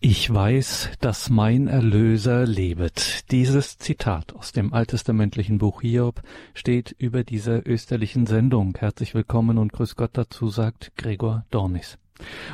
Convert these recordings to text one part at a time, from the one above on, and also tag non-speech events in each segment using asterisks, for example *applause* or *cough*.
Ich weiß, dass mein Erlöser lebet. Dieses Zitat aus dem alttestamentlichen Buch Hiob steht über dieser österlichen Sendung. Herzlich willkommen und grüß Gott dazu, sagt Gregor Dornis.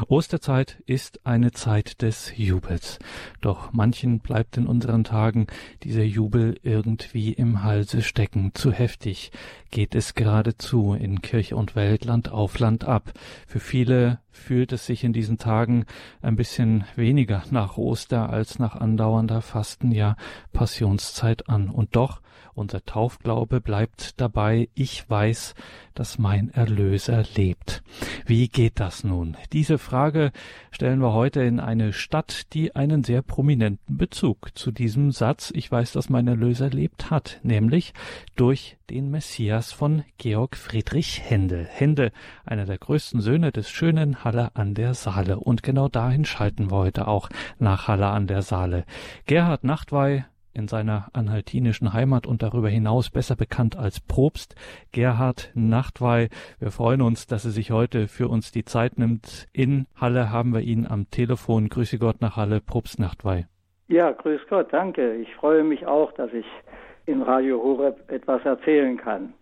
Osterzeit ist eine Zeit des Jubels. Doch manchen bleibt in unseren Tagen dieser Jubel irgendwie im Halse stecken. Zu heftig geht es geradezu in Kirche und Welt Land auf Land ab. Für viele fühlt es sich in diesen Tagen ein bisschen weniger nach Oster als nach andauernder Fasten, ja Passionszeit an. Und doch unser Taufglaube bleibt dabei, ich weiß, dass mein Erlöser lebt. Wie geht das nun? Diese Frage stellen wir heute in eine Stadt, die einen sehr prominenten Bezug zu diesem Satz, ich weiß, dass mein Erlöser lebt, hat, nämlich durch den Messias von Georg Friedrich Händel. Händel, einer der größten Söhne des schönen Halle an der Saale. Und genau dahin schalten wir heute auch nach Halle an der Saale. Gerhard Nachtwey, in seiner anhaltinischen Heimat und darüber hinaus besser bekannt als Propst, Gerhard Nachtwey. Wir freuen uns, dass er sich heute für uns die Zeit nimmt. In Halle haben wir ihn am Telefon. Grüße Gott nach Halle, Propst Nachtwey. Ja, grüß Gott, danke. Ich freue mich auch, dass ich in Radio Horeb etwas erzählen kann.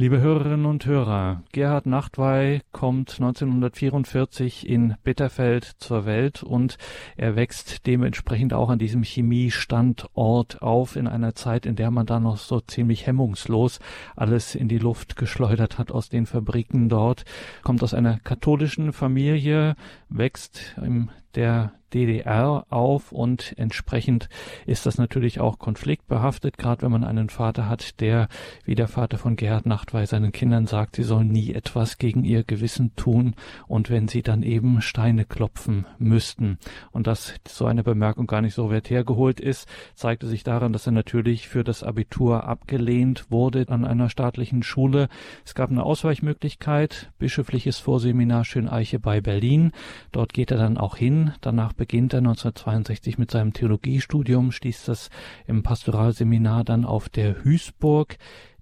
Liebe Hörerinnen und Hörer, Gerhard Nachtwey kommt 1944 in Bitterfeld zur Welt und er wächst dementsprechend auch an diesem Chemiestandort auf in einer Zeit, in der man da noch so ziemlich hemmungslos alles in die Luft geschleudert hat aus den Fabriken dort, kommt aus einer katholischen Familie, wächst im der DDR auf und entsprechend ist das natürlich auch konfliktbehaftet, gerade wenn man einen Vater hat, der, wie der Vater von Gerhard Nachtwey seinen Kindern sagt, sie sollen nie etwas gegen ihr Gewissen tun und wenn sie dann eben Steine klopfen müssten. Und dass so eine Bemerkung gar nicht so weit hergeholt ist, zeigte sich daran, dass er natürlich für das Abitur abgelehnt wurde an einer staatlichen Schule. Es gab eine Ausweichmöglichkeit, bischöfliches Vorseminar Schöneiche bei Berlin. Dort geht er dann auch hin. Danach beginnt er 1962 mit seinem Theologiestudium, schließt das im Pastoralseminar dann auf der Hüßburg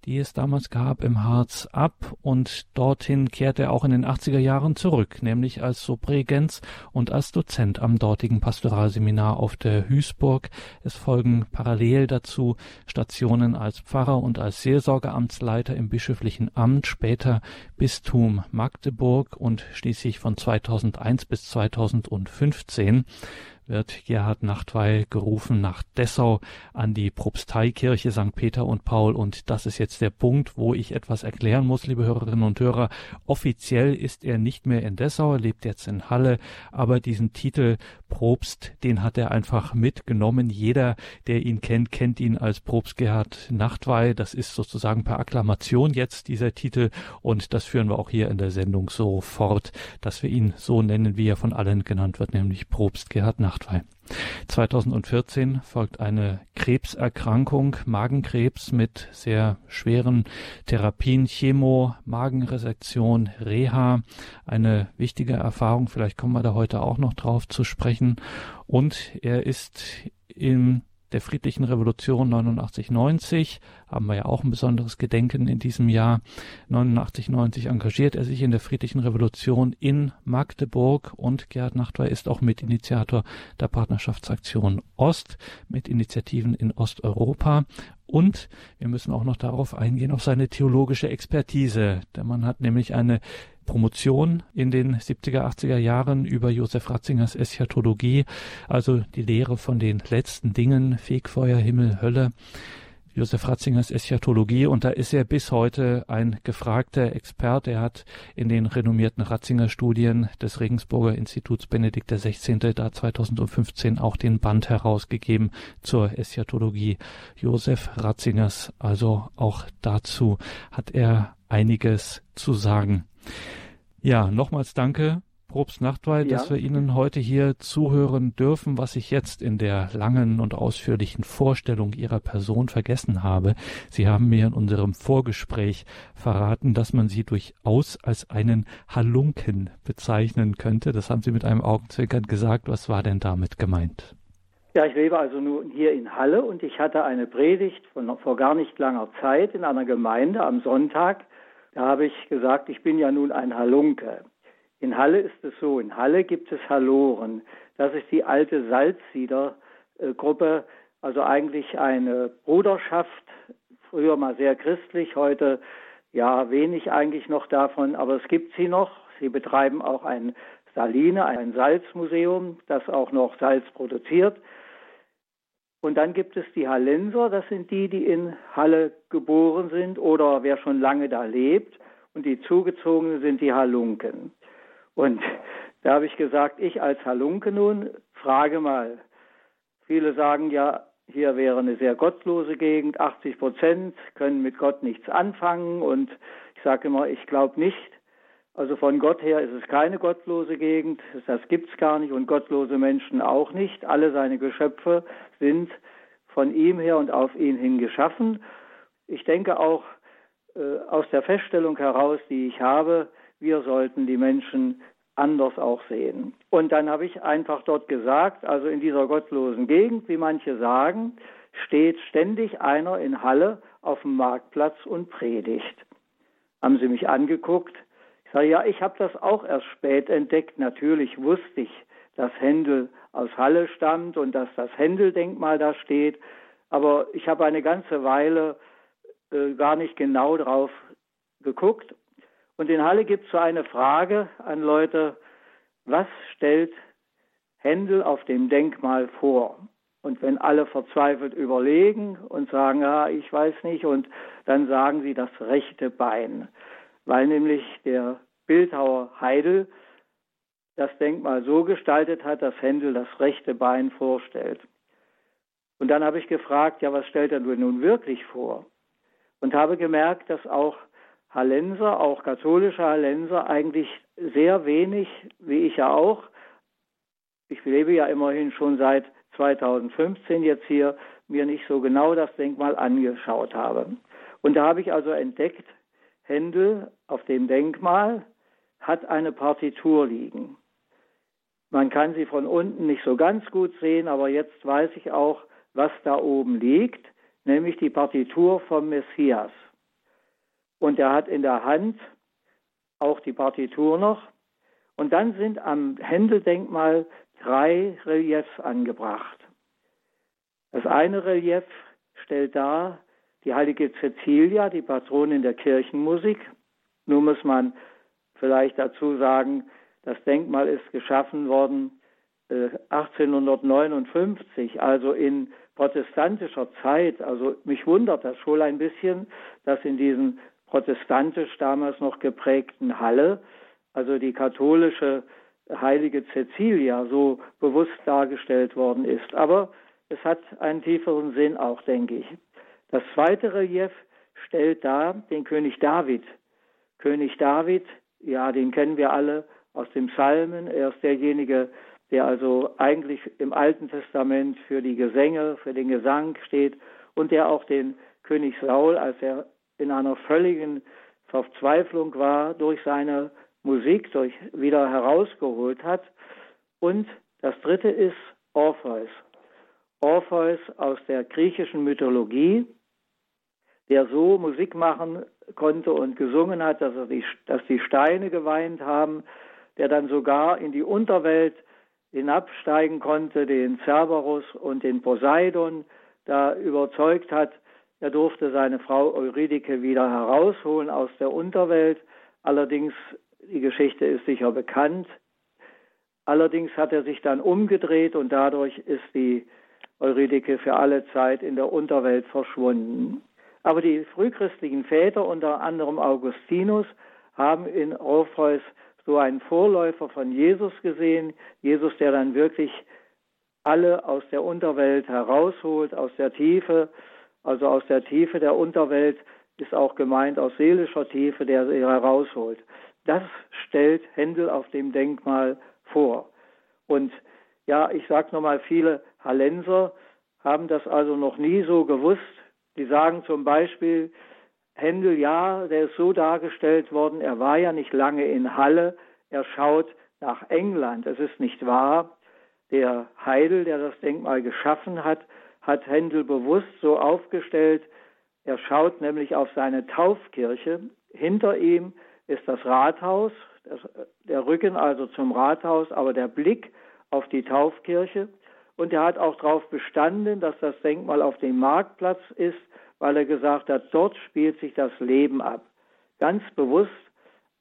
die es damals gab, im Harz ab und dorthin kehrte er auch in den 80er Jahren zurück, nämlich als Subregens und als Dozent am dortigen Pastoralseminar auf der Hüßburg. Es folgen parallel dazu Stationen als Pfarrer und als Seelsorgeamtsleiter im bischöflichen Amt, später Bistum Magdeburg und schließlich von 2001 bis 2015 wird Gerhard Nachtwey gerufen nach Dessau an die Propsteikirche St. Peter und Paul. Und das ist jetzt der Punkt, wo ich etwas erklären muss, liebe Hörerinnen und Hörer. Offiziell ist er nicht mehr in Dessau, er lebt jetzt in Halle, aber diesen Titel Propst, den hat er einfach mitgenommen. Jeder, der ihn kennt, kennt ihn als Propst Gerhard Nachtwey. Das ist sozusagen per Akklamation jetzt dieser Titel und das führen wir auch hier in der Sendung so fort, dass wir ihn so nennen, wie er von allen genannt wird, nämlich Propst Gerhard Nachtwey. Nachtwey. 2014 folgt eine Krebserkrankung, Magenkrebs mit sehr schweren Therapien, Chemo, Magenresektion, Reha. Eine wichtige Erfahrung, vielleicht kommen wir da heute auch noch drauf zu sprechen. Und er ist im der friedlichen Revolution 89-90 haben wir ja auch ein besonderes Gedenken in diesem Jahr. 89-90 engagiert er sich in der friedlichen Revolution in Magdeburg und Gerhard Nachtwey ist auch Mitinitiator der Partnerschaftsaktion Ost mit Initiativen in Osteuropa. Und wir müssen auch noch darauf eingehen, auf seine theologische Expertise. Der Mann hat nämlich eine Promotion in den 70er, 80er Jahren über Josef Ratzingers Eschatologie, also die Lehre von den letzten Dingen, Fegfeuer, Himmel, Hölle. Josef Ratzingers Eschatologie und da ist er bis heute ein gefragter Experte. Er hat in den renommierten Ratzinger Studien des Regensburger Instituts Benedikt XVI. da 2015 auch den Band herausgegeben zur Eschatologie Josef Ratzingers. Also auch dazu hat er einiges zu sagen. Ja, nochmals danke, Probst Nachtwey, ja. dass wir Ihnen heute hier zuhören dürfen, was ich jetzt in der langen und ausführlichen Vorstellung Ihrer Person vergessen habe. Sie haben mir in unserem Vorgespräch verraten, dass man Sie durchaus als einen Halunken bezeichnen könnte. Das haben Sie mit einem Augenzwinkern gesagt. Was war denn damit gemeint? Ja, ich lebe also nun hier in Halle und ich hatte eine Predigt von vor gar nicht langer Zeit in einer Gemeinde am Sonntag da habe ich gesagt, ich bin ja nun ein Halunke. In Halle ist es so, in Halle gibt es Haloren. Das ist die alte Salzsieder-Gruppe, also eigentlich eine Bruderschaft, früher mal sehr christlich, heute ja wenig eigentlich noch davon, aber es gibt sie noch. Sie betreiben auch ein Saline, ein Salzmuseum, das auch noch Salz produziert. Und dann gibt es die Hallenser, das sind die, die in Halle geboren sind oder wer schon lange da lebt. Und die Zugezogenen sind die Halunken. Und *laughs* da habe ich gesagt, ich als Halunke nun frage mal. Viele sagen ja, hier wäre eine sehr gottlose Gegend, 80 Prozent können mit Gott nichts anfangen. Und ich sage immer, ich glaube nicht. Also von Gott her ist es keine gottlose Gegend, das gibt es gar nicht und gottlose Menschen auch nicht. Alle seine Geschöpfe sind von ihm her und auf ihn hin geschaffen. Ich denke auch äh, aus der Feststellung heraus, die ich habe, wir sollten die Menschen anders auch sehen. Und dann habe ich einfach dort gesagt, also in dieser gottlosen Gegend, wie manche sagen, steht ständig einer in Halle auf dem Marktplatz und predigt. Haben sie mich angeguckt? Ich sage, ja, ich habe das auch erst spät entdeckt. Natürlich wusste ich, dass Händel aus Halle stammt und dass das Händel-Denkmal da steht. Aber ich habe eine ganze Weile äh, gar nicht genau drauf geguckt und in Halle gibt es so eine Frage an Leute, was stellt Händel auf dem Denkmal vor? Und wenn alle verzweifelt überlegen und sagen, ja, ich weiß nicht, und dann sagen sie das rechte Bein, weil nämlich der Bildhauer Heidel das Denkmal so gestaltet hat, dass Händel das rechte Bein vorstellt. Und dann habe ich gefragt, ja, was stellt er nun wirklich vor? Und habe gemerkt, dass auch Hallenser, auch katholische Hallenser, eigentlich sehr wenig, wie ich ja auch, ich lebe ja immerhin schon seit 2015 jetzt hier, mir nicht so genau das Denkmal angeschaut habe. Und da habe ich also entdeckt, Händel auf dem Denkmal hat eine Partitur liegen. Man kann sie von unten nicht so ganz gut sehen, aber jetzt weiß ich auch, was da oben liegt, nämlich die Partitur vom Messias. Und er hat in der Hand auch die Partitur noch. Und dann sind am Händeldenkmal drei Reliefs angebracht. Das eine Relief stellt dar die heilige Cecilia, die Patronin der Kirchenmusik. Nun muss man vielleicht dazu sagen, das Denkmal ist geschaffen worden 1859, äh, also in protestantischer Zeit. Also mich wundert das schon ein bisschen, dass in diesen protestantisch damals noch geprägten Halle, also die katholische heilige Cecilia so bewusst dargestellt worden ist. Aber es hat einen tieferen Sinn auch, denke ich. Das zweite Relief stellt dar den König David. König David, ja, den kennen wir alle aus dem Psalmen. Er ist derjenige, der also eigentlich im Alten Testament für die Gesänge, für den Gesang steht und der auch den König Saul, als er in einer völligen Verzweiflung war, durch seine Musik durch wieder herausgeholt hat. Und das dritte ist Orpheus. Orpheus aus der griechischen Mythologie, der so Musik machen konnte und gesungen hat, dass, die, dass die Steine geweint haben, der dann sogar in die Unterwelt hinabsteigen konnte, den Cerberus und den Poseidon da überzeugt hat, er durfte seine Frau Eurydike wieder herausholen aus der Unterwelt. Allerdings, die Geschichte ist sicher bekannt. Allerdings hat er sich dann umgedreht und dadurch ist die Eurydike für alle Zeit in der Unterwelt verschwunden. Aber die frühchristlichen Väter, unter anderem Augustinus, haben in Orpheus so einen Vorläufer von Jesus gesehen. Jesus, der dann wirklich alle aus der Unterwelt herausholt, aus der Tiefe, also aus der Tiefe der Unterwelt ist auch gemeint aus seelischer Tiefe, der sie herausholt. Das stellt Händel auf dem Denkmal vor. Und ja, ich sage nochmal, viele Hallenser haben das also noch nie so gewusst. Die sagen zum Beispiel, Händel, ja, der ist so dargestellt worden, er war ja nicht lange in Halle, er schaut nach England. Es ist nicht wahr. Der Heidel, der das Denkmal geschaffen hat, hat Händel bewusst so aufgestellt, er schaut nämlich auf seine Taufkirche. Hinter ihm ist das Rathaus, das, der Rücken also zum Rathaus, aber der Blick auf die Taufkirche und er hat auch darauf bestanden, dass das Denkmal auf dem Marktplatz ist, weil er gesagt hat, dort spielt sich das Leben ab. Ganz bewusst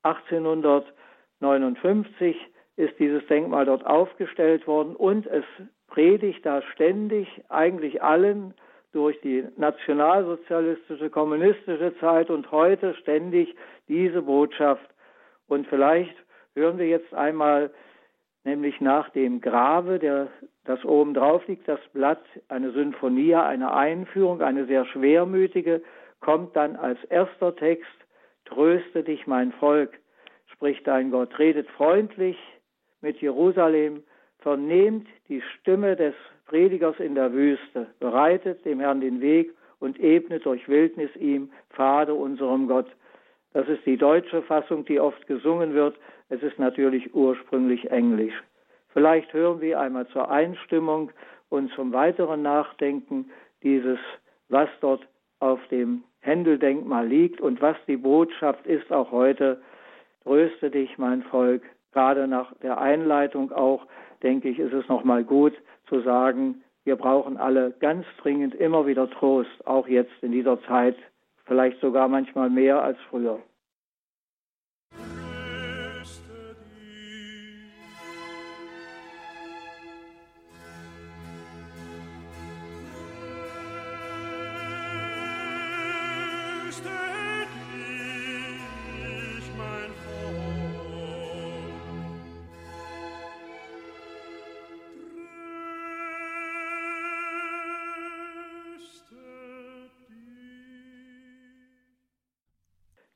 1859 ist dieses Denkmal dort aufgestellt worden und es predigt da ständig eigentlich allen durch die nationalsozialistische, kommunistische Zeit und heute ständig diese Botschaft. Und vielleicht hören wir jetzt einmal, nämlich nach dem Grave, der, das oben drauf liegt, das Blatt, eine Sinfonie, eine Einführung, eine sehr schwermütige, kommt dann als erster Text, Tröste dich, mein Volk, spricht dein Gott, redet freundlich mit Jerusalem, vernehmt die Stimme des Predigers in der Wüste, bereitet dem Herrn den Weg und ebnet durch Wildnis ihm Pfade unserem Gott. Das ist die deutsche Fassung, die oft gesungen wird. Es ist natürlich ursprünglich Englisch. Vielleicht hören wir einmal zur Einstimmung und zum weiteren Nachdenken dieses, was dort auf dem Händeldenkmal liegt und was die Botschaft ist auch heute. Tröste dich, mein Volk. Gerade nach der Einleitung auch, denke ich, ist es nochmal gut zu sagen, wir brauchen alle ganz dringend immer wieder Trost, auch jetzt in dieser Zeit, vielleicht sogar manchmal mehr als früher.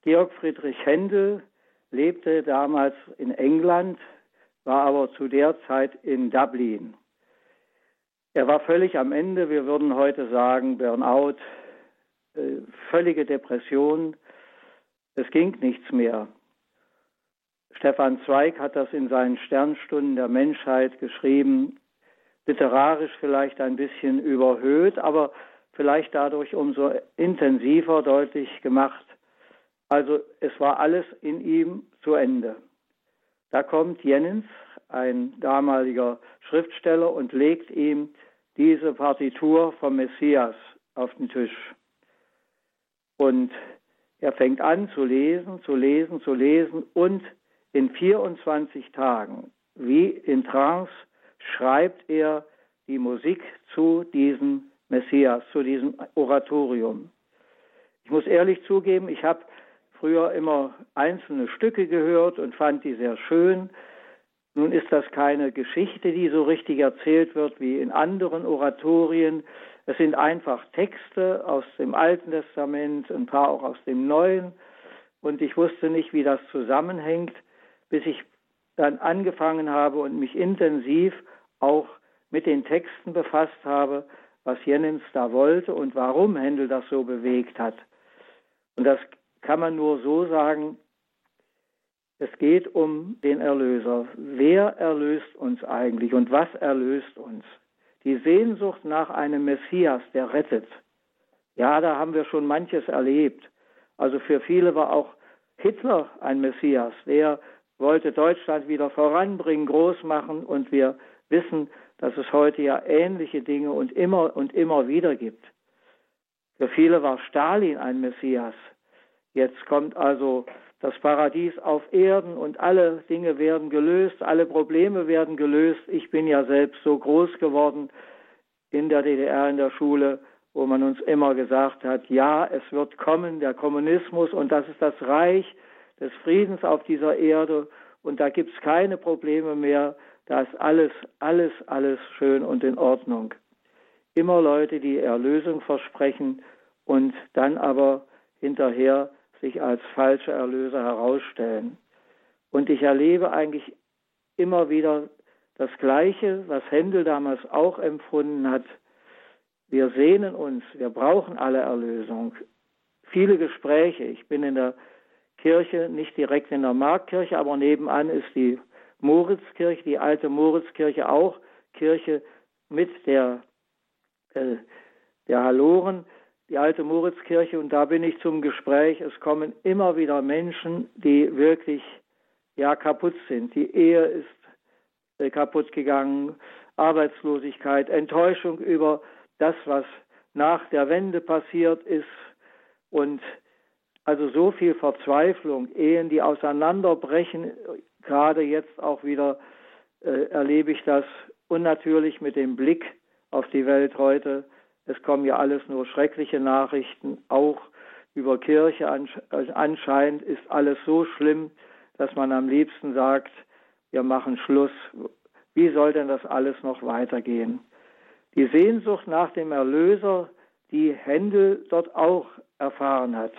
Georg Friedrich Händel lebte damals in England, war aber zu der Zeit in Dublin. Er war völlig am Ende, wir würden heute sagen Burnout, äh, völlige Depression, es ging nichts mehr. Stefan Zweig hat das in seinen Sternstunden der Menschheit geschrieben, literarisch vielleicht ein bisschen überhöht, aber vielleicht dadurch umso intensiver deutlich gemacht, also es war alles in ihm zu Ende. Da kommt Jennens, ein damaliger Schriftsteller, und legt ihm diese Partitur vom Messias auf den Tisch. Und er fängt an zu lesen, zu lesen, zu lesen und in 24 Tagen, wie in Trance, schreibt er die Musik zu diesem Messias, zu diesem Oratorium. Ich muss ehrlich zugeben, ich habe früher immer einzelne Stücke gehört und fand die sehr schön. Nun ist das keine Geschichte, die so richtig erzählt wird wie in anderen Oratorien. Es sind einfach Texte aus dem Alten Testament, ein paar auch aus dem Neuen. Und ich wusste nicht, wie das zusammenhängt, bis ich dann angefangen habe und mich intensiv auch mit den Texten befasst habe, was Jennens da wollte und warum Händel das so bewegt hat. Und das kann man nur so sagen, es geht um den Erlöser. Wer erlöst uns eigentlich und was erlöst uns? Die Sehnsucht nach einem Messias, der rettet. Ja, da haben wir schon manches erlebt. Also für viele war auch Hitler ein Messias. Der wollte Deutschland wieder voranbringen, groß machen und wir wissen, dass es heute ja ähnliche Dinge und immer und immer wieder gibt. Für viele war Stalin ein Messias. Jetzt kommt also das Paradies auf Erden und alle Dinge werden gelöst, alle Probleme werden gelöst. Ich bin ja selbst so groß geworden in der DDR in der Schule, wo man uns immer gesagt hat, ja, es wird kommen, der Kommunismus und das ist das Reich des Friedens auf dieser Erde und da gibt es keine Probleme mehr, da ist alles, alles, alles schön und in Ordnung. Immer Leute, die Erlösung versprechen und dann aber hinterher sich als falsche Erlöser herausstellen. Und ich erlebe eigentlich immer wieder das Gleiche, was Händel damals auch empfunden hat. Wir sehnen uns, wir brauchen alle Erlösung. Viele Gespräche. Ich bin in der Kirche, nicht direkt in der Marktkirche, aber nebenan ist die Moritzkirche, die alte Moritzkirche auch Kirche mit der, äh, der Haloren die alte Moritzkirche und da bin ich zum Gespräch. Es kommen immer wieder Menschen, die wirklich ja kaputt sind. Die Ehe ist äh, kaputt gegangen, Arbeitslosigkeit, Enttäuschung über das, was nach der Wende passiert ist und also so viel Verzweiflung, Ehen, die auseinanderbrechen, gerade jetzt auch wieder äh, erlebe ich das unnatürlich mit dem Blick auf die Welt heute. Es kommen ja alles nur schreckliche Nachrichten, auch über Kirche anscheinend ist alles so schlimm, dass man am liebsten sagt, wir machen Schluss. Wie soll denn das alles noch weitergehen? Die Sehnsucht nach dem Erlöser, die Händel dort auch erfahren hat.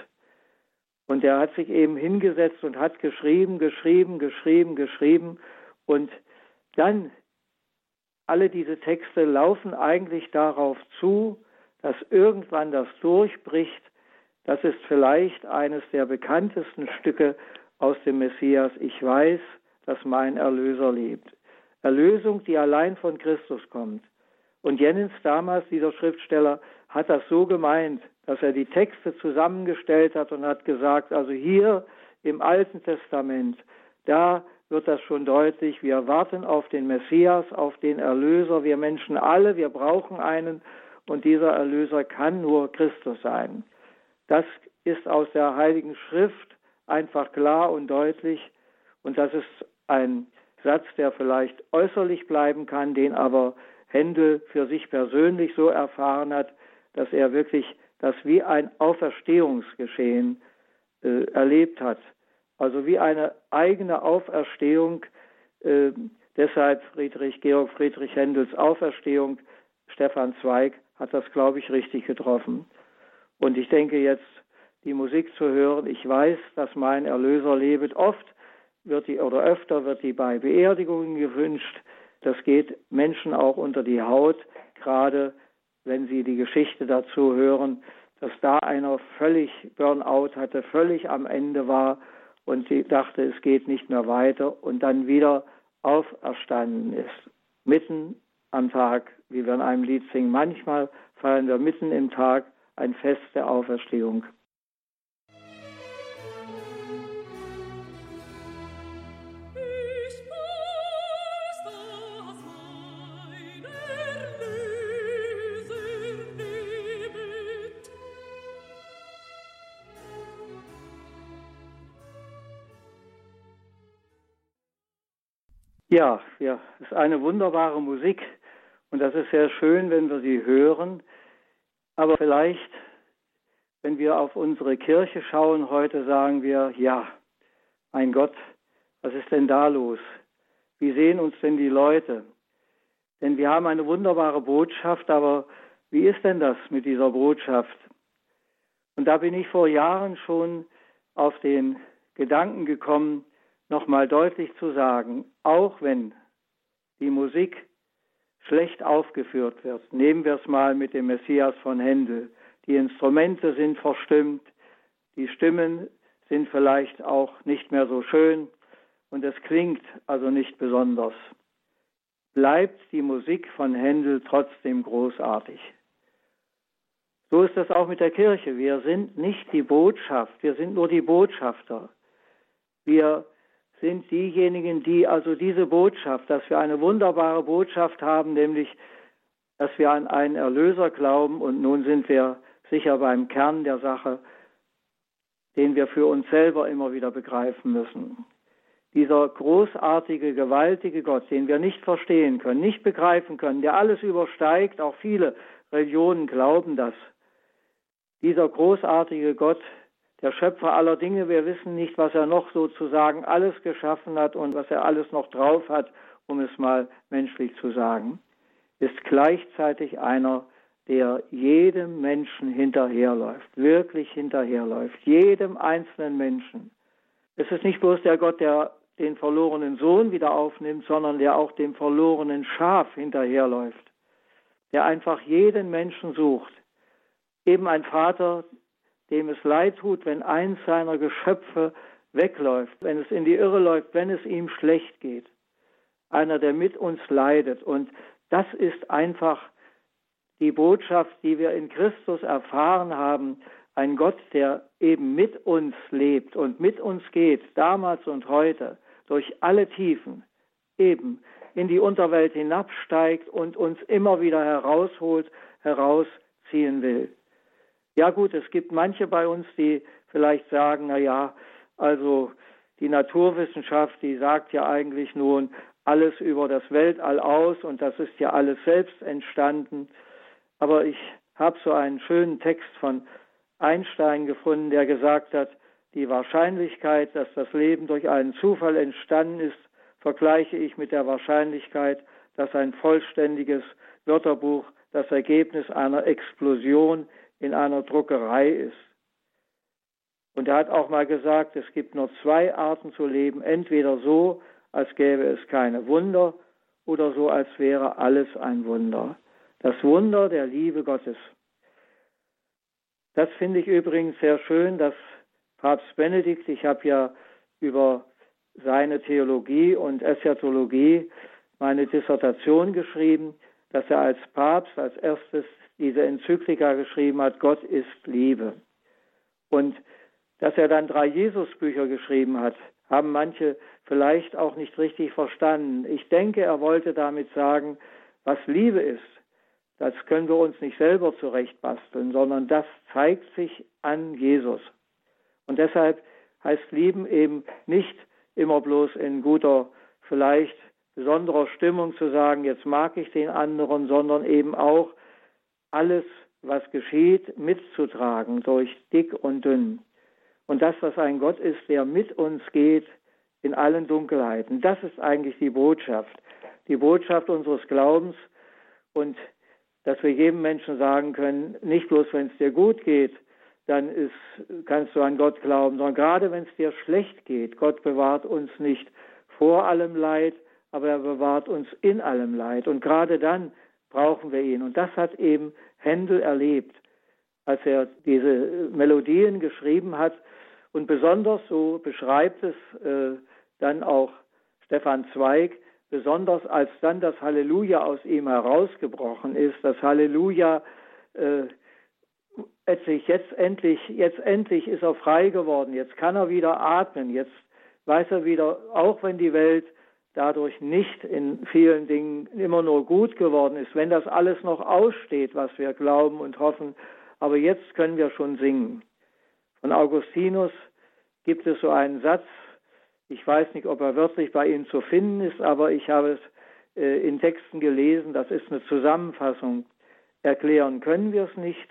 Und er hat sich eben hingesetzt und hat geschrieben, geschrieben, geschrieben, geschrieben. Und dann, alle diese Texte laufen eigentlich darauf zu, dass irgendwann das durchbricht. Das ist vielleicht eines der bekanntesten Stücke aus dem Messias. Ich weiß, dass mein Erlöser lebt. Erlösung, die allein von Christus kommt. Und Jennings damals, dieser Schriftsteller, hat das so gemeint, dass er die Texte zusammengestellt hat und hat gesagt, also hier im Alten Testament, da wird das schon deutlich, wir warten auf den Messias, auf den Erlöser, wir Menschen alle, wir brauchen einen und dieser Erlöser kann nur Christus sein. Das ist aus der Heiligen Schrift einfach klar und deutlich und das ist ein Satz, der vielleicht äußerlich bleiben kann, den aber Händel für sich persönlich so erfahren hat, dass er wirklich das wie ein Auferstehungsgeschehen äh, erlebt hat. Also wie eine eigene Auferstehung. Äh, deshalb Friedrich, Georg Friedrich Händels Auferstehung, Stefan Zweig hat das, glaube ich, richtig getroffen. Und ich denke jetzt, die Musik zu hören, ich weiß, dass mein Erlöser lebt. Oft wird die oder öfter wird die bei Beerdigungen gewünscht. Das geht Menschen auch unter die Haut, gerade wenn sie die Geschichte dazu hören, dass da einer völlig Burnout hatte, völlig am Ende war und sie dachte, es geht nicht mehr weiter und dann wieder auferstanden ist. Mitten am Tag, wie wir in einem Lied singen. Manchmal feiern wir mitten im Tag ein Fest der Auferstehung. Ja, ja, es ist eine wunderbare Musik und das ist sehr schön, wenn wir sie hören. Aber vielleicht, wenn wir auf unsere Kirche schauen heute, sagen wir, ja, mein Gott, was ist denn da los? Wie sehen uns denn die Leute? Denn wir haben eine wunderbare Botschaft, aber wie ist denn das mit dieser Botschaft? Und da bin ich vor Jahren schon auf den Gedanken gekommen, nochmal deutlich zu sagen, auch wenn die Musik schlecht aufgeführt wird, nehmen wir es mal mit dem Messias von Händel, die Instrumente sind verstimmt, die Stimmen sind vielleicht auch nicht mehr so schön und es klingt also nicht besonders. Bleibt die Musik von Händel trotzdem großartig. So ist das auch mit der Kirche. Wir sind nicht die Botschaft, wir sind nur die Botschafter. Wir sind diejenigen, die also diese Botschaft, dass wir eine wunderbare Botschaft haben, nämlich, dass wir an einen Erlöser glauben und nun sind wir sicher beim Kern der Sache, den wir für uns selber immer wieder begreifen müssen. Dieser großartige, gewaltige Gott, den wir nicht verstehen können, nicht begreifen können, der alles übersteigt, auch viele Religionen glauben das. Dieser großartige Gott, der Schöpfer aller Dinge. Wir wissen nicht, was er noch sozusagen alles geschaffen hat und was er alles noch drauf hat, um es mal menschlich zu sagen, ist gleichzeitig einer, der jedem Menschen hinterherläuft, wirklich hinterherläuft, jedem einzelnen Menschen. Es ist nicht bloß der Gott, der den verlorenen Sohn wieder aufnimmt, sondern der auch dem verlorenen Schaf hinterherläuft, der einfach jeden Menschen sucht. Eben ein Vater, dem es leid tut, wenn eins seiner Geschöpfe wegläuft, wenn es in die Irre läuft, wenn es ihm schlecht geht. Einer, der mit uns leidet. Und das ist einfach die Botschaft, die wir in Christus erfahren haben. Ein Gott, der eben mit uns lebt und mit uns geht, damals und heute, durch alle Tiefen. Eben in die Unterwelt hinabsteigt und uns immer wieder herausholt, herausziehen will. Ja gut, es gibt manche bei uns, die vielleicht sagen, na ja, also die Naturwissenschaft, die sagt ja eigentlich nun alles über das Weltall aus und das ist ja alles selbst entstanden. Aber ich habe so einen schönen Text von Einstein gefunden, der gesagt hat, die Wahrscheinlichkeit, dass das Leben durch einen Zufall entstanden ist, vergleiche ich mit der Wahrscheinlichkeit, dass ein vollständiges Wörterbuch das Ergebnis einer Explosion in einer Druckerei ist. Und er hat auch mal gesagt, es gibt nur zwei Arten zu leben, entweder so, als gäbe es keine Wunder, oder so, als wäre alles ein Wunder. Das Wunder der Liebe Gottes. Das finde ich übrigens sehr schön, dass Papst Benedikt, ich habe ja über seine Theologie und Eschatologie meine Dissertation geschrieben, dass er als Papst als erstes diese Enzyklika geschrieben hat, Gott ist Liebe. Und dass er dann drei Jesusbücher geschrieben hat, haben manche vielleicht auch nicht richtig verstanden. Ich denke, er wollte damit sagen, was Liebe ist, das können wir uns nicht selber zurechtbasteln, sondern das zeigt sich an Jesus. Und deshalb heißt Lieben eben nicht immer bloß in guter, vielleicht besonderer Stimmung zu sagen, jetzt mag ich den anderen, sondern eben auch alles, was geschieht, mitzutragen durch dick und dünn. Und das, was ein Gott ist, der mit uns geht in allen Dunkelheiten, das ist eigentlich die Botschaft. Die Botschaft unseres Glaubens und dass wir jedem Menschen sagen können, nicht bloß wenn es dir gut geht, dann ist, kannst du an Gott glauben, sondern gerade wenn es dir schlecht geht, Gott bewahrt uns nicht vor allem Leid, aber er bewahrt uns in allem Leid. Und gerade dann brauchen wir ihn. Und das hat eben Händel erlebt, als er diese Melodien geschrieben hat. Und besonders, so beschreibt es äh, dann auch Stefan Zweig, besonders als dann das Halleluja aus ihm herausgebrochen ist, das Halleluja äh, jetzt endlich, jetzt endlich ist er frei geworden, jetzt kann er wieder atmen, jetzt weiß er wieder, auch wenn die Welt dadurch nicht in vielen Dingen immer nur gut geworden ist, wenn das alles noch aussteht, was wir glauben und hoffen, aber jetzt können wir schon singen. Von Augustinus gibt es so einen Satz, ich weiß nicht, ob er wörtlich bei Ihnen zu finden ist, aber ich habe es äh, in Texten gelesen, das ist eine Zusammenfassung. Erklären können wir es nicht,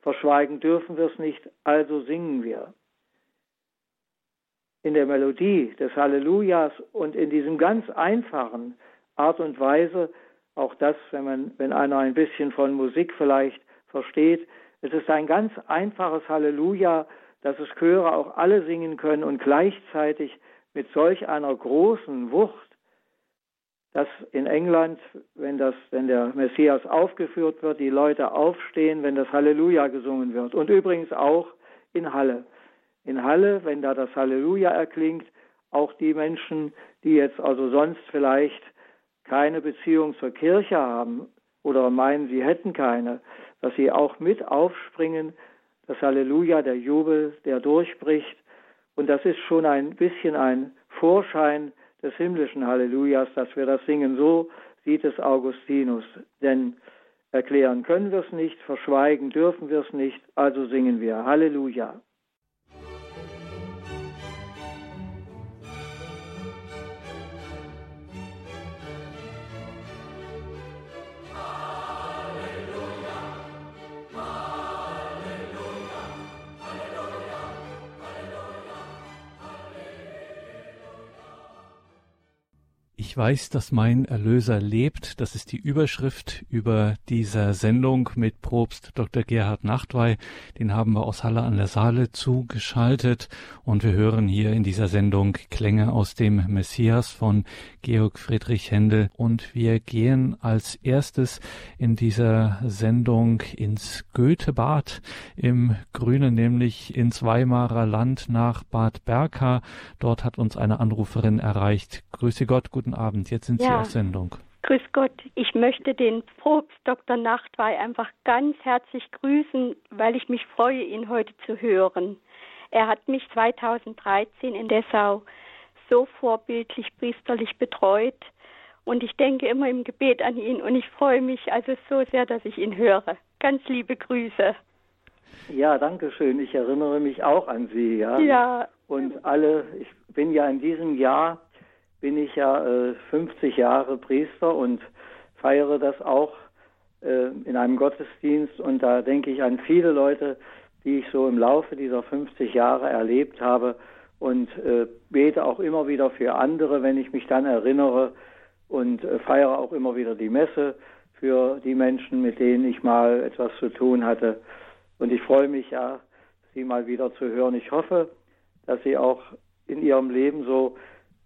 verschweigen dürfen wir es nicht, also singen wir in der Melodie des Hallelujas und in diesem ganz einfachen Art und Weise, auch das, wenn man, wenn einer ein bisschen von Musik vielleicht versteht, es ist ein ganz einfaches Halleluja, dass es Chöre auch alle singen können und gleichzeitig mit solch einer großen Wucht, dass in England, wenn das, wenn der Messias aufgeführt wird, die Leute aufstehen, wenn das Halleluja gesungen wird. Und übrigens auch in Halle in Halle, wenn da das Halleluja erklingt, auch die Menschen, die jetzt also sonst vielleicht keine Beziehung zur Kirche haben oder meinen, sie hätten keine, dass sie auch mit aufspringen, das Halleluja, der Jubel, der durchbricht. Und das ist schon ein bisschen ein Vorschein des himmlischen Hallelujas, dass wir das singen. So sieht es Augustinus. Denn erklären können wir es nicht, verschweigen dürfen wir es nicht, also singen wir Halleluja. Weiß, dass mein Erlöser lebt. Das ist die Überschrift über dieser Sendung mit Probst Dr. Gerhard Nachtwey. Den haben wir aus Halle an der Saale zugeschaltet und wir hören hier in dieser Sendung Klänge aus dem Messias von Georg Friedrich Händel und wir gehen als erstes in dieser Sendung ins Goethebad im Grünen, nämlich ins Weimarer Land nach Bad Berka. Dort hat uns eine Anruferin erreicht. Grüße Gott, guten Abend. Jetzt sind ja. Sie auf Sendung. Grüß Gott. Ich möchte den Propst Dr. Nachtwey einfach ganz herzlich grüßen, weil ich mich freue, ihn heute zu hören. Er hat mich 2013 in Dessau so vorbildlich priesterlich betreut und ich denke immer im Gebet an ihn und ich freue mich also so sehr, dass ich ihn höre. Ganz liebe Grüße. Ja, danke schön. Ich erinnere mich auch an Sie, ja. Ja. Und alle, ich bin ja in diesem Jahr, bin ich ja äh, 50 Jahre Priester und feiere das auch äh, in einem Gottesdienst und da denke ich an viele Leute, die ich so im Laufe dieser 50 Jahre erlebt habe und äh, bete auch immer wieder für andere, wenn ich mich dann erinnere und äh, feiere auch immer wieder die Messe für die Menschen, mit denen ich mal etwas zu tun hatte. Und ich freue mich ja, Sie mal wieder zu hören. Ich hoffe, dass Sie auch in Ihrem Leben so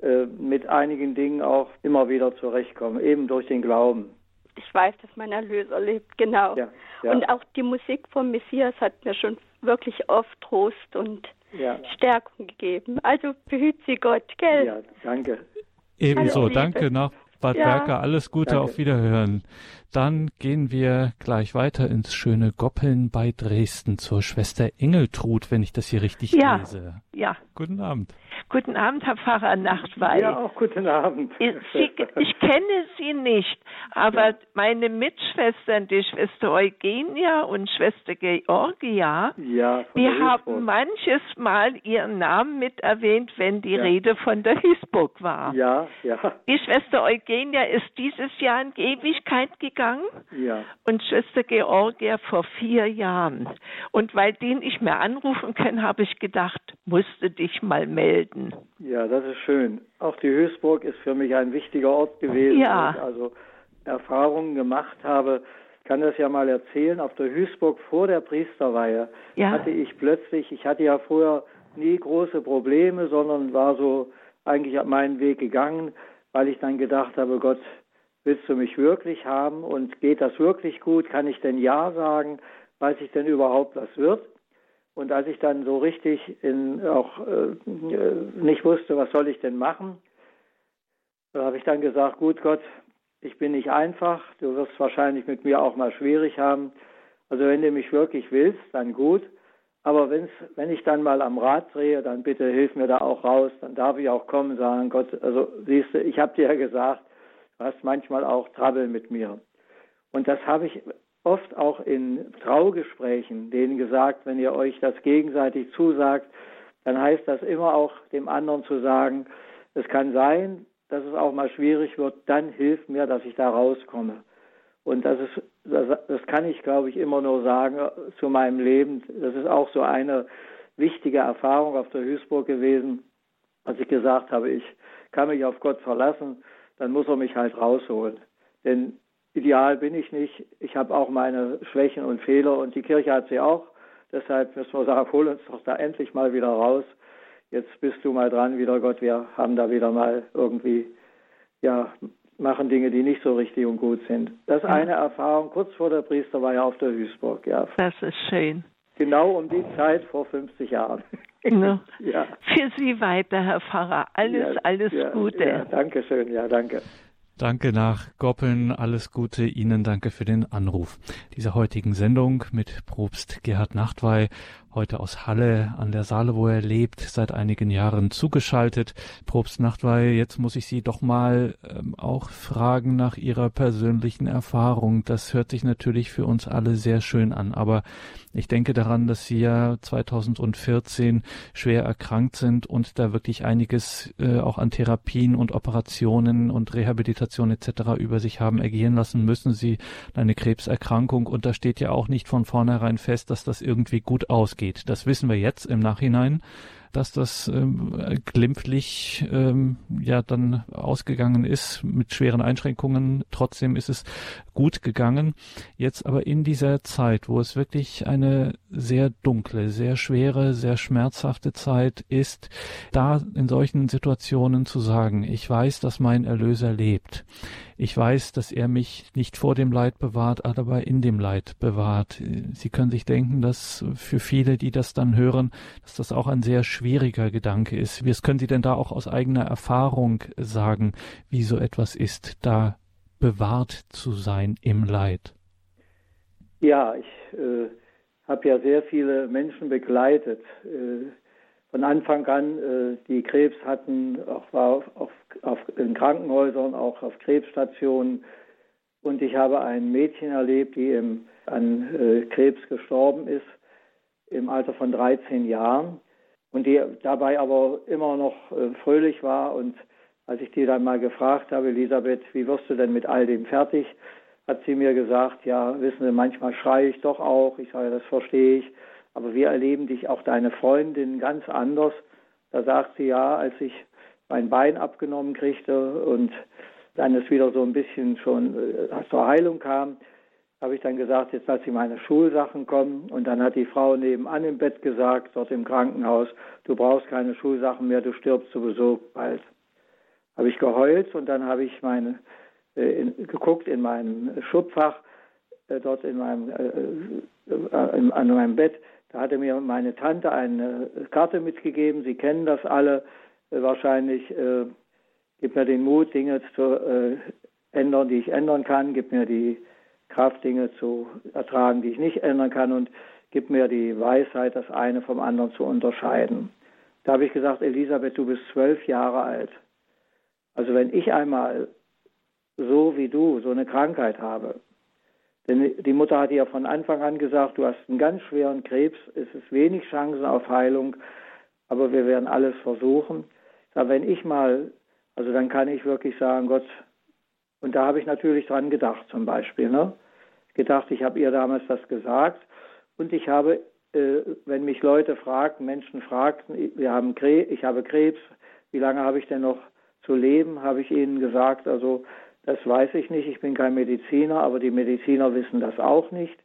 äh, mit einigen Dingen auch immer wieder zurechtkommen, eben durch den Glauben. Ich weiß, dass mein Erlöser lebt, genau. Ja, ja. Und auch die Musik vom Messias hat mir schon wirklich oft Trost und ja. Stärkung gegeben. Also behüt sie Gott, gell? Ja, danke. Ebenso, danke nach Bad Berka, alles Gute, danke. auf Wiederhören. Dann gehen wir gleich weiter ins schöne Goppeln bei Dresden zur Schwester Engeltrud, wenn ich das hier richtig ja, lese. Ja. Guten Abend. Guten Abend, Herr Pfarrer Nachtweil. Ja, auch guten Abend. Sie, ich kenne Sie nicht, aber ja. meine Mitschwestern, die Schwester Eugenia und Schwester Georgia, ja, die haben manches Mal ihren Namen mit erwähnt, wenn die ja. Rede von der Hüßburg war. Ja, ja. Die Schwester Eugenia ist dieses Jahr in Ewigkeit gegangen ja. und Schwester Georgia vor vier Jahren. Und weil die nicht mehr anrufen können, habe ich gedacht, musste dich mal melden. Ja, das ist schön. Auch die Höchstburg ist für mich ein wichtiger Ort gewesen, ja. wo ich also Erfahrungen gemacht habe. Ich kann das ja mal erzählen. Auf der Höchstburg vor der Priesterweihe ja. hatte ich plötzlich, ich hatte ja vorher nie große Probleme, sondern war so eigentlich auf meinen Weg gegangen, weil ich dann gedacht habe, Gott, willst du mich wirklich haben und geht das wirklich gut? Kann ich denn Ja sagen? Weiß ich denn überhaupt, was wird? Und als ich dann so richtig in, auch äh, nicht wusste, was soll ich denn machen, habe ich dann gesagt, gut Gott, ich bin nicht einfach, du wirst wahrscheinlich mit mir auch mal schwierig haben. Also wenn du mich wirklich willst, dann gut. Aber wenn's, wenn ich dann mal am Rad drehe, dann bitte hilf mir da auch raus. Dann darf ich auch kommen sagen, Gott, also siehst du, ich habe dir ja gesagt, du hast manchmal auch Trouble mit mir. Und das habe ich oft auch in Traugesprächen denen gesagt, wenn ihr euch das gegenseitig zusagt, dann heißt das immer auch dem anderen zu sagen, es kann sein, dass es auch mal schwierig wird, dann hilft mir, dass ich da rauskomme. Und das ist, das, das kann ich, glaube ich, immer nur sagen äh, zu meinem Leben. Das ist auch so eine wichtige Erfahrung auf der Hüßburg gewesen, als ich gesagt habe, ich kann mich auf Gott verlassen, dann muss er mich halt rausholen. Denn ideal bin ich nicht. Ich habe auch meine Schwächen und Fehler und die Kirche hat sie auch. Deshalb müssen wir sagen, hol uns doch da endlich mal wieder raus. Jetzt bist du mal dran wieder, Gott. Wir haben da wieder mal irgendwie, ja, machen Dinge, die nicht so richtig und gut sind. Das ist eine Erfahrung. Kurz vor der Priester war ja auf der Hüßburg, ja. Das ist schön. Genau um die Zeit vor 50 Jahren. *laughs* No. ja. Für Sie weiter, Herr Pfarrer. Alles, ja, alles Gute. Ja, danke schön. Ja, danke. Danke nach Goppeln, alles Gute Ihnen, danke für den Anruf. Dieser heutigen Sendung mit Probst Gerhard Nachtwey heute aus Halle an der Saale, wo er lebt, seit einigen Jahren zugeschaltet. Probst Nachtwey, jetzt muss ich Sie doch mal ähm, auch fragen nach Ihrer persönlichen Erfahrung. Das hört sich natürlich für uns alle sehr schön an, aber ich denke daran, dass Sie ja 2014 schwer erkrankt sind und da wirklich einiges äh, auch an Therapien und Operationen und Rehabilitation etc. über sich haben ergehen lassen müssen. Sie eine Krebserkrankung und da steht ja auch nicht von vornherein fest, dass das irgendwie gut ausgeht ausgeht. Das wissen wir jetzt im Nachhinein, dass das ähm, glimpflich ähm, ja dann ausgegangen ist mit schweren Einschränkungen. Trotzdem ist es gut gegangen. Jetzt aber in dieser Zeit, wo es wirklich eine sehr dunkle, sehr schwere, sehr schmerzhafte Zeit ist, da in solchen Situationen zu sagen, ich weiß, dass mein Erlöser lebt. Ich weiß, dass er mich nicht vor dem Leid bewahrt, aber in dem Leid bewahrt. Sie können sich denken, dass für viele, die das dann hören, dass das auch ein sehr schwieriger Gedanke ist. Was können Sie denn da auch aus eigener Erfahrung sagen, wie so etwas ist, da bewahrt zu sein im Leid? Ja, ich äh, habe ja sehr viele Menschen begleitet, äh, von Anfang an, äh, die Krebs hatten, auch war auf, auf, auf, in Krankenhäusern, auch auf Krebsstationen. Und ich habe ein Mädchen erlebt, die im, an äh, Krebs gestorben ist, im Alter von 13 Jahren. Und die dabei aber immer noch äh, fröhlich war. Und als ich die dann mal gefragt habe, Elisabeth, wie wirst du denn mit all dem fertig? Hat sie mir gesagt, ja, wissen Sie, manchmal schreie ich doch auch. Ich sage, das verstehe ich aber wir erleben dich, auch deine Freundin, ganz anders. Da sagt sie ja, als ich mein Bein abgenommen kriegte und dann es wieder so ein bisschen schon äh, zur Heilung kam, habe ich dann gesagt, jetzt lasse ich meine Schulsachen kommen. Und dann hat die Frau nebenan im Bett gesagt, dort im Krankenhaus, du brauchst keine Schulsachen mehr, du stirbst sowieso bald. Habe ich geheult und dann habe ich meine äh, in, geguckt in meinem Schubfach, äh, dort in meinem, äh, äh, in, an meinem Bett, da hatte mir meine Tante eine Karte mitgegeben. Sie kennen das alle äh, wahrscheinlich. Äh, gibt mir den Mut, Dinge zu äh, ändern, die ich ändern kann. Gibt mir die Kraft, Dinge zu ertragen, die ich nicht ändern kann. Und gibt mir die Weisheit, das eine vom anderen zu unterscheiden. Da habe ich gesagt, Elisabeth, du bist zwölf Jahre alt. Also wenn ich einmal so wie du so eine Krankheit habe, denn die Mutter hatte ja von Anfang an gesagt, du hast einen ganz schweren Krebs, es ist wenig Chancen auf Heilung, aber wir werden alles versuchen. Aber wenn ich mal, also dann kann ich wirklich sagen, Gott, und da habe ich natürlich dran gedacht zum Beispiel, ne? Gedacht, ich habe ihr damals das gesagt und ich habe, äh, wenn mich Leute fragten, Menschen fragten, wir haben Krebs, ich habe Krebs, wie lange habe ich denn noch zu leben, habe ich ihnen gesagt, also das weiß ich nicht, ich bin kein Mediziner, aber die Mediziner wissen das auch nicht.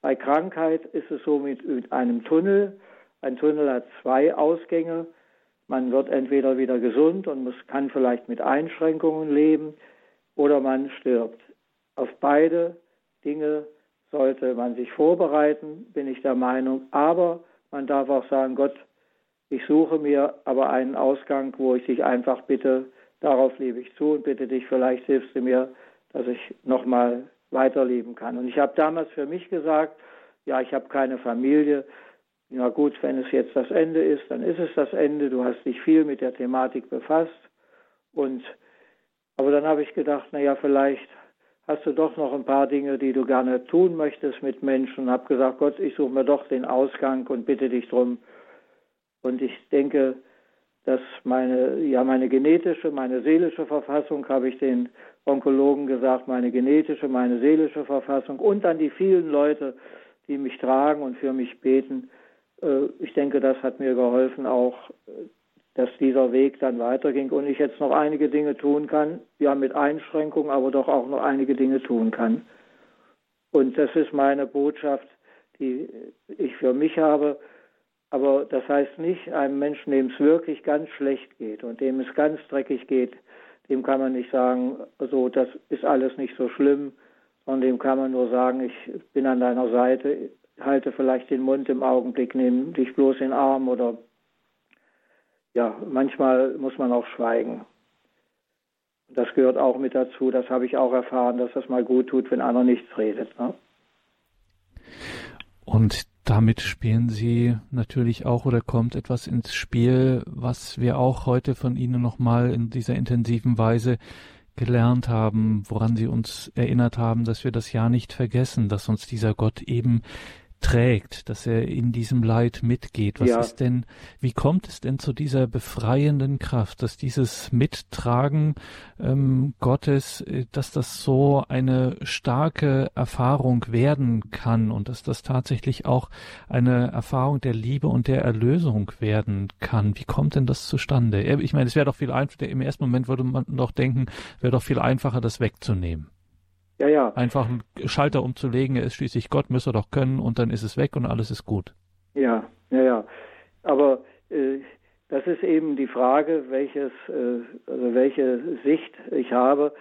Bei Krankheit ist es so mit einem Tunnel. Ein Tunnel hat zwei Ausgänge. Man wird entweder wieder gesund und muss, kann vielleicht mit Einschränkungen leben oder man stirbt. Auf beide Dinge sollte man sich vorbereiten, bin ich der Meinung. Aber man darf auch sagen, Gott, ich suche mir aber einen Ausgang, wo ich dich einfach bitte, Darauf lebe ich zu und bitte dich, vielleicht hilfst du mir, dass ich nochmal weiterleben kann. Und ich habe damals für mich gesagt, ja, ich habe keine Familie. Ja gut, wenn es jetzt das Ende ist, dann ist es das Ende. Du hast dich viel mit der Thematik befasst. Und aber dann habe ich gedacht, naja, vielleicht hast du doch noch ein paar Dinge, die du gerne tun möchtest mit Menschen. Und habe gesagt, Gott, ich suche mir doch den Ausgang und bitte dich drum. Und ich denke, dass meine, ja, meine genetische, meine seelische Verfassung, habe ich den Onkologen gesagt, meine genetische, meine seelische Verfassung und dann die vielen Leute, die mich tragen und für mich beten. Äh, ich denke, das hat mir geholfen, auch, dass dieser Weg dann weiterging und ich jetzt noch einige Dinge tun kann, ja, mit Einschränkungen, aber doch auch noch einige Dinge tun kann. Und das ist meine Botschaft, die ich für mich habe aber das heißt nicht, einem Menschen, dem es wirklich ganz schlecht geht und dem es ganz dreckig geht, dem kann man nicht sagen, so, das ist alles nicht so schlimm, sondern dem kann man nur sagen, ich bin an deiner Seite, halte vielleicht den Mund im Augenblick, nehme dich bloß in den Arm oder ja, manchmal muss man auch schweigen. Das gehört auch mit dazu, das habe ich auch erfahren, dass das mal gut tut, wenn einer nichts redet. Ne? Und damit spielen Sie natürlich auch oder kommt etwas ins Spiel, was wir auch heute von Ihnen nochmal in dieser intensiven Weise gelernt haben, woran Sie uns erinnert haben, dass wir das ja nicht vergessen, dass uns dieser Gott eben trägt, dass er in diesem Leid mitgeht. Was ja. ist denn, wie kommt es denn zu dieser befreienden Kraft, dass dieses Mittragen ähm, Gottes, äh, dass das so eine starke Erfahrung werden kann und dass das tatsächlich auch eine Erfahrung der Liebe und der Erlösung werden kann? Wie kommt denn das zustande? Ich meine, es wäre doch viel einfacher, im ersten Moment würde man doch denken, wäre doch viel einfacher, das wegzunehmen. Ja, ja. Einfach einen Schalter umzulegen, er ist schließlich Gott, müsste er doch können und dann ist es weg und alles ist gut. Ja, ja, ja. Aber äh, das ist eben die Frage, welches, äh, also welche Sicht ich habe.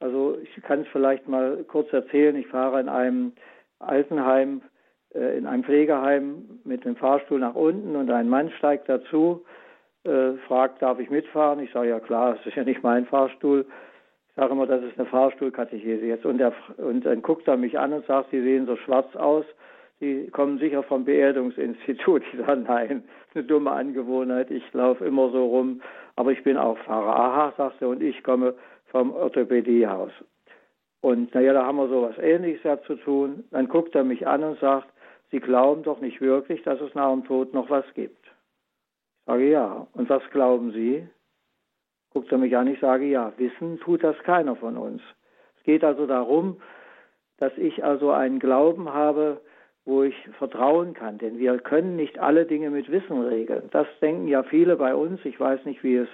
Also ich kann es vielleicht mal kurz erzählen. Ich fahre in einem Altenheim, äh, in einem Pflegeheim mit dem Fahrstuhl nach unten und ein Mann steigt dazu, äh, fragt, darf ich mitfahren? Ich sage, ja klar, es ist ja nicht mein Fahrstuhl sage immer, das ist eine Fahrstuhlkatechese jetzt. Und, der, und dann guckt er mich an und sagt, Sie sehen so schwarz aus. Sie kommen sicher vom Beerdungsinstitut. Ich sage, nein, eine dumme Angewohnheit. Ich laufe immer so rum, aber ich bin auch Pfarrer. Aha, sagt er, und ich komme vom Orthopädiehaus. Und naja, da haben wir so was Ähnliches ja zu tun. Dann guckt er mich an und sagt, Sie glauben doch nicht wirklich, dass es nach dem Tod noch was gibt. Ich sage ja. Und was glauben Sie? Guckt er mich an, ich sage ja. Wissen tut das keiner von uns. Es geht also darum, dass ich also einen Glauben habe, wo ich vertrauen kann. Denn wir können nicht alle Dinge mit Wissen regeln. Das denken ja viele bei uns. Ich weiß nicht, wie es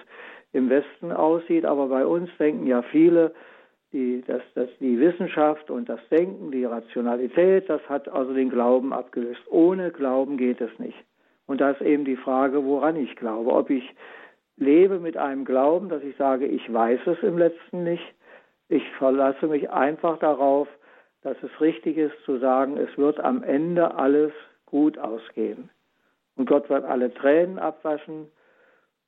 im Westen aussieht, aber bei uns denken ja viele, die, dass, dass die Wissenschaft und das Denken, die Rationalität, das hat also den Glauben abgelöst. Ohne Glauben geht es nicht. Und da ist eben die Frage, woran ich glaube. Ob ich lebe mit einem Glauben, dass ich sage, ich weiß es im letzten nicht. Ich verlasse mich einfach darauf, dass es richtig ist zu sagen, es wird am Ende alles gut ausgehen. Und Gott wird alle Tränen abwaschen.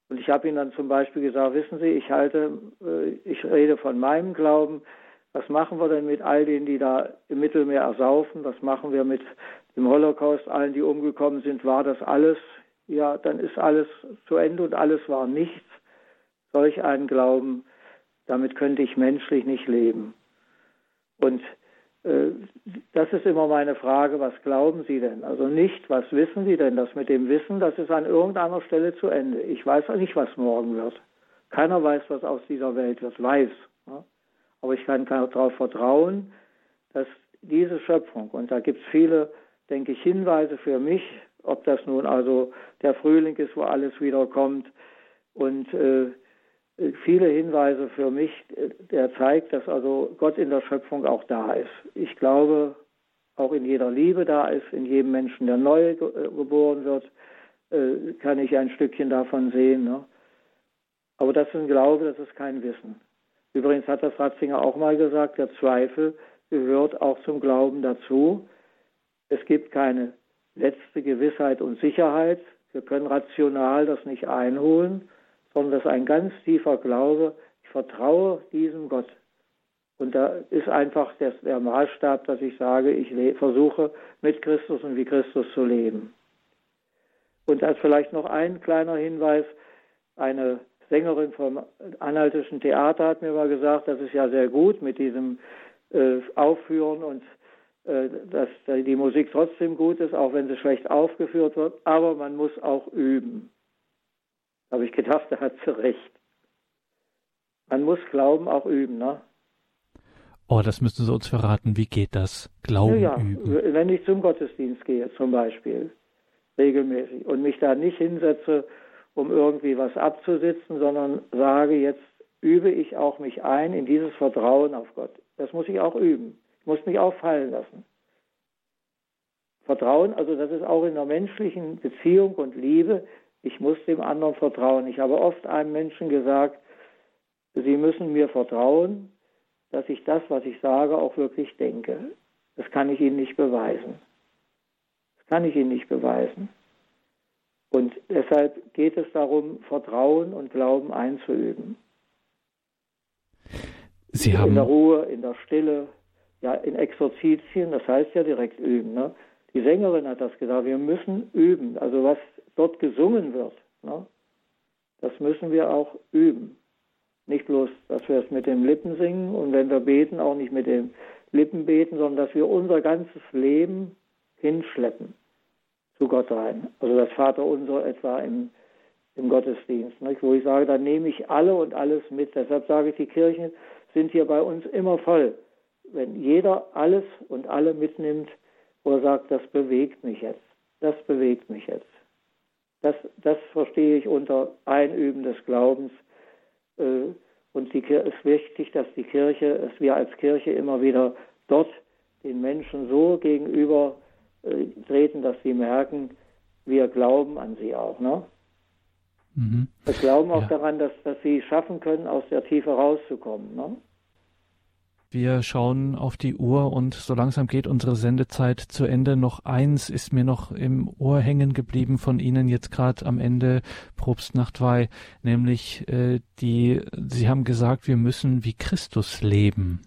Und ich habe ihm dann zum Beispiel gesagt, wissen Sie, ich halte, äh, ich rede von meinem Glauben. Was machen wir denn mit all denen, die da im Mittelmeer ersaufen? Was machen wir mit dem Holocaust, allen, die umgekommen sind? War das alles? Ja, dann ist alles zu Ende und alles war nichts. Solch einen Glauben, damit könnte ich menschlich nicht leben. Und äh, das ist immer meine Frage, was glauben Sie denn? Also nicht, was wissen Sie denn? Das mit dem Wissen, das ist an irgendeiner Stelle zu Ende. Ich weiß auch nicht, was morgen wird. Keiner weiß, was aus dieser Welt wird, weiß. Aber ich kann darauf vertrauen, dass diese Schöpfung, und da gibt es viele, denke ich, Hinweise für mich, ob das nun also der Frühling ist, wo alles wieder kommt und äh, viele Hinweise für mich, der zeigt, dass also Gott in der Schöpfung auch da ist. Ich glaube, auch in jeder Liebe da ist, in jedem Menschen, der neu äh, geboren wird, äh, kann ich ein Stückchen davon sehen. Ne? Aber das ist ein Glaube, das ist kein Wissen. Übrigens hat das Ratzinger auch mal gesagt, der Zweifel gehört auch zum Glauben dazu. Es gibt keine letzte Gewissheit und Sicherheit. Wir können rational das nicht einholen sondern das ist ein ganz tiefer Glaube. Ich vertraue diesem Gott. Und da ist einfach der, der Maßstab, dass ich sage, ich versuche mit Christus und wie Christus zu leben. Und als vielleicht noch ein kleiner Hinweis, eine Sängerin vom Anhaltischen Theater hat mir mal gesagt, das ist ja sehr gut mit diesem äh, Aufführen und dass die Musik trotzdem gut ist, auch wenn sie schlecht aufgeführt wird, aber man muss auch üben habe ich gedacht, da hat sie recht. Man muss Glauben auch üben, ne? Oh, das müssen Sie uns verraten. Wie geht das? Glauben ja. üben. Wenn ich zum Gottesdienst gehe, zum Beispiel, regelmäßig, und mich da nicht hinsetze, um irgendwie was abzusitzen, sondern sage, jetzt übe ich auch mich ein in dieses Vertrauen auf Gott. Das muss ich auch üben. Muss mich auch fallen lassen. Vertrauen, also das ist auch in der menschlichen Beziehung und Liebe ich muss dem anderen vertrauen. Ich habe oft einem Menschen gesagt, Sie müssen mir vertrauen, dass ich das, was ich sage, auch wirklich denke. Das kann ich Ihnen nicht beweisen. Das kann ich Ihnen nicht beweisen. Und deshalb geht es darum, Vertrauen und Glauben einzuüben. Sie haben in der Ruhe, in der Stille, ja, in Exerzitien, das heißt ja direkt üben. Ne? Die Sängerin hat das gesagt, wir müssen üben. Also was dort gesungen wird, ne, das müssen wir auch üben. Nicht bloß, dass wir es mit den Lippen singen und wenn wir beten, auch nicht mit den Lippen beten, sondern dass wir unser ganzes Leben hinschleppen zu Gott rein. Also das Vaterunser etwa im, im Gottesdienst, nicht? wo ich sage, da nehme ich alle und alles mit. Deshalb sage ich, die Kirchen sind hier bei uns immer voll. Wenn jeder alles und alle mitnimmt, wo er sagt, das bewegt mich jetzt, das bewegt mich jetzt. Das, das verstehe ich unter Einüben des Glaubens. Äh, und es ist wichtig, dass die Kirche, dass wir als Kirche immer wieder dort den Menschen so gegenüber äh, treten, dass sie merken, wir glauben an sie auch. Ne? Mhm. Wir glauben auch ja. daran, dass, dass sie schaffen können, aus der Tiefe rauszukommen. Ne? Wir schauen auf die Uhr und so langsam geht unsere Sendezeit zu Ende. Noch eins ist mir noch im Ohr hängen geblieben von Ihnen jetzt gerade am Ende Probstnachtweih, nämlich äh, die, Sie haben gesagt, wir müssen wie Christus leben.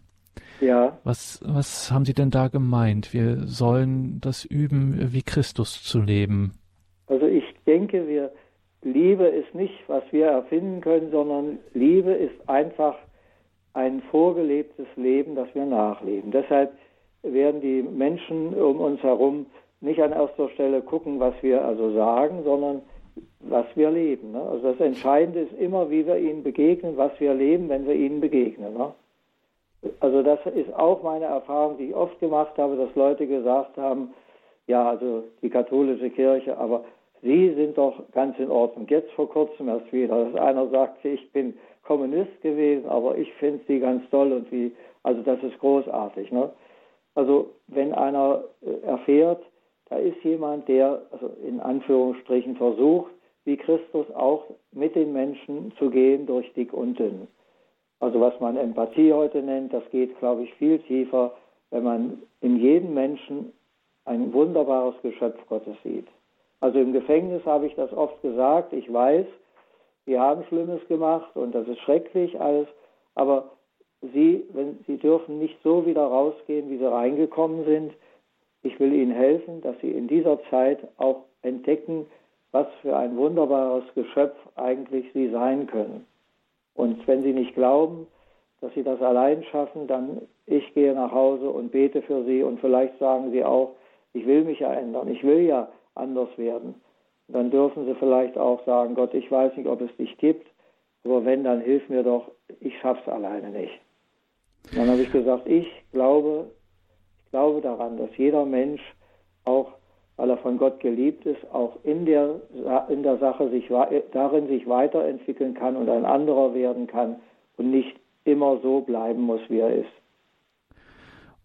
Ja. Was, was haben Sie denn da gemeint? Wir sollen das üben, wie Christus zu leben. Also ich denke, wir Liebe ist nicht, was wir erfinden können, sondern Liebe ist einfach ein vorgelebtes Leben, das wir nachleben. Deshalb werden die Menschen um uns herum nicht an erster Stelle gucken, was wir also sagen, sondern was wir leben. Ne? Also das Entscheidende ist immer, wie wir ihnen begegnen, was wir leben, wenn wir ihnen begegnen. Ne? Also das ist auch meine Erfahrung, die ich oft gemacht habe, dass Leute gesagt haben, ja, also die katholische Kirche, aber Sie sind doch ganz in Ordnung. Jetzt vor kurzem erst wieder, dass einer sagte, ich bin Kommunist gewesen, aber ich finde Sie ganz toll und wie, also das ist großartig. Ne? Also wenn einer äh, erfährt, da ist jemand, der also in Anführungsstrichen versucht, wie Christus auch mit den Menschen zu gehen durch dick und dünn. Also was man Empathie heute nennt, das geht, glaube ich, viel tiefer, wenn man in jedem Menschen ein wunderbares Geschöpf Gottes sieht. Also im Gefängnis habe ich das oft gesagt, ich weiß, sie haben Schlimmes gemacht und das ist schrecklich alles, aber sie, wenn, sie dürfen nicht so wieder rausgehen, wie sie reingekommen sind. Ich will ihnen helfen, dass sie in dieser Zeit auch entdecken, was für ein wunderbares Geschöpf eigentlich sie sein können. Und wenn sie nicht glauben, dass sie das allein schaffen, dann ich gehe nach Hause und bete für sie und vielleicht sagen sie auch, ich will mich ja ändern, ich will ja anders werden. Dann dürfen sie vielleicht auch sagen, Gott, ich weiß nicht, ob es dich gibt, aber wenn, dann hilf mir doch, ich schaff's alleine nicht. dann habe ich gesagt, ich glaube, ich glaube daran, dass jeder Mensch auch weil er von Gott geliebt ist, auch in der, in der Sache sich, darin sich weiterentwickeln kann und ein anderer werden kann und nicht immer so bleiben muss, wie er ist.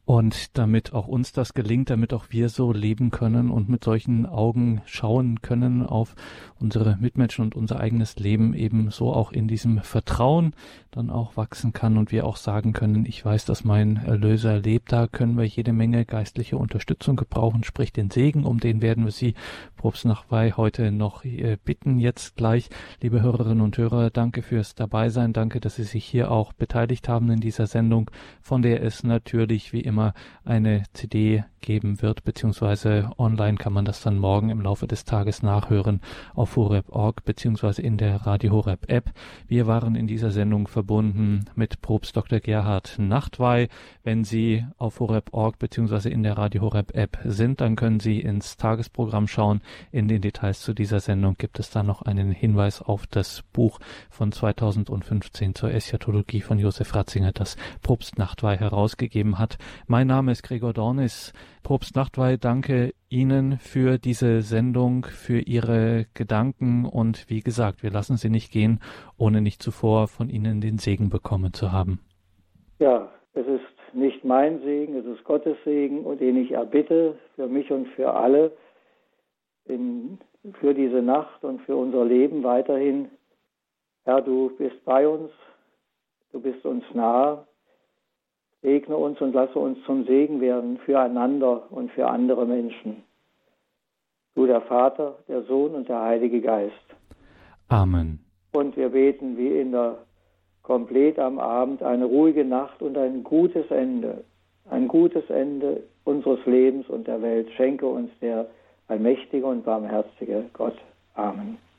Und damit auch uns das gelingt, damit auch wir so leben können und mit solchen Augen schauen können auf unsere Mitmenschen und unser eigenes Leben eben so auch in diesem Vertrauen dann auch wachsen kann und wir auch sagen können, ich weiß, dass mein Erlöser lebt, da können wir jede Menge geistliche Unterstützung gebrauchen, sprich den Segen, um den werden wir Sie, Probst Nachwei, heute noch äh, bitten. Jetzt gleich, liebe Hörerinnen und Hörer, danke fürs Dabeisein, danke, dass Sie sich hier auch beteiligt haben in dieser Sendung, von der es natürlich wie immer immer eine CD geben wird, beziehungsweise online kann man das dann morgen im Laufe des Tages nachhören auf horeb.org, beziehungsweise in der Radio Horeb App. Wir waren in dieser Sendung verbunden mit Probst Dr. Gerhard Nachtwey. Wenn Sie auf horeb.org, beziehungsweise in der Radio Horeb App sind, dann können Sie ins Tagesprogramm schauen. In den Details zu dieser Sendung gibt es dann noch einen Hinweis auf das Buch von 2015 zur Eschatologie von Josef Ratzinger, das Probst Nachtwey herausgegeben hat. Mein Name ist Gregor Dornis. Probst Nachtwey, danke Ihnen für diese Sendung, für Ihre Gedanken und wie gesagt, wir lassen Sie nicht gehen, ohne nicht zuvor von Ihnen den Segen bekommen zu haben. Ja, es ist nicht mein Segen, es ist Gottes Segen und den ich erbitte für mich und für alle in, für diese Nacht und für unser Leben weiterhin. Herr, du bist bei uns, du bist uns nahe Segne uns und lasse uns zum Segen werden füreinander und für andere Menschen. Du der Vater, der Sohn und der Heilige Geist. Amen. Und wir beten wie in der Komplett am Abend eine ruhige Nacht und ein gutes Ende. Ein gutes Ende unseres Lebens und der Welt. Schenke uns der allmächtige und barmherzige Gott. Amen.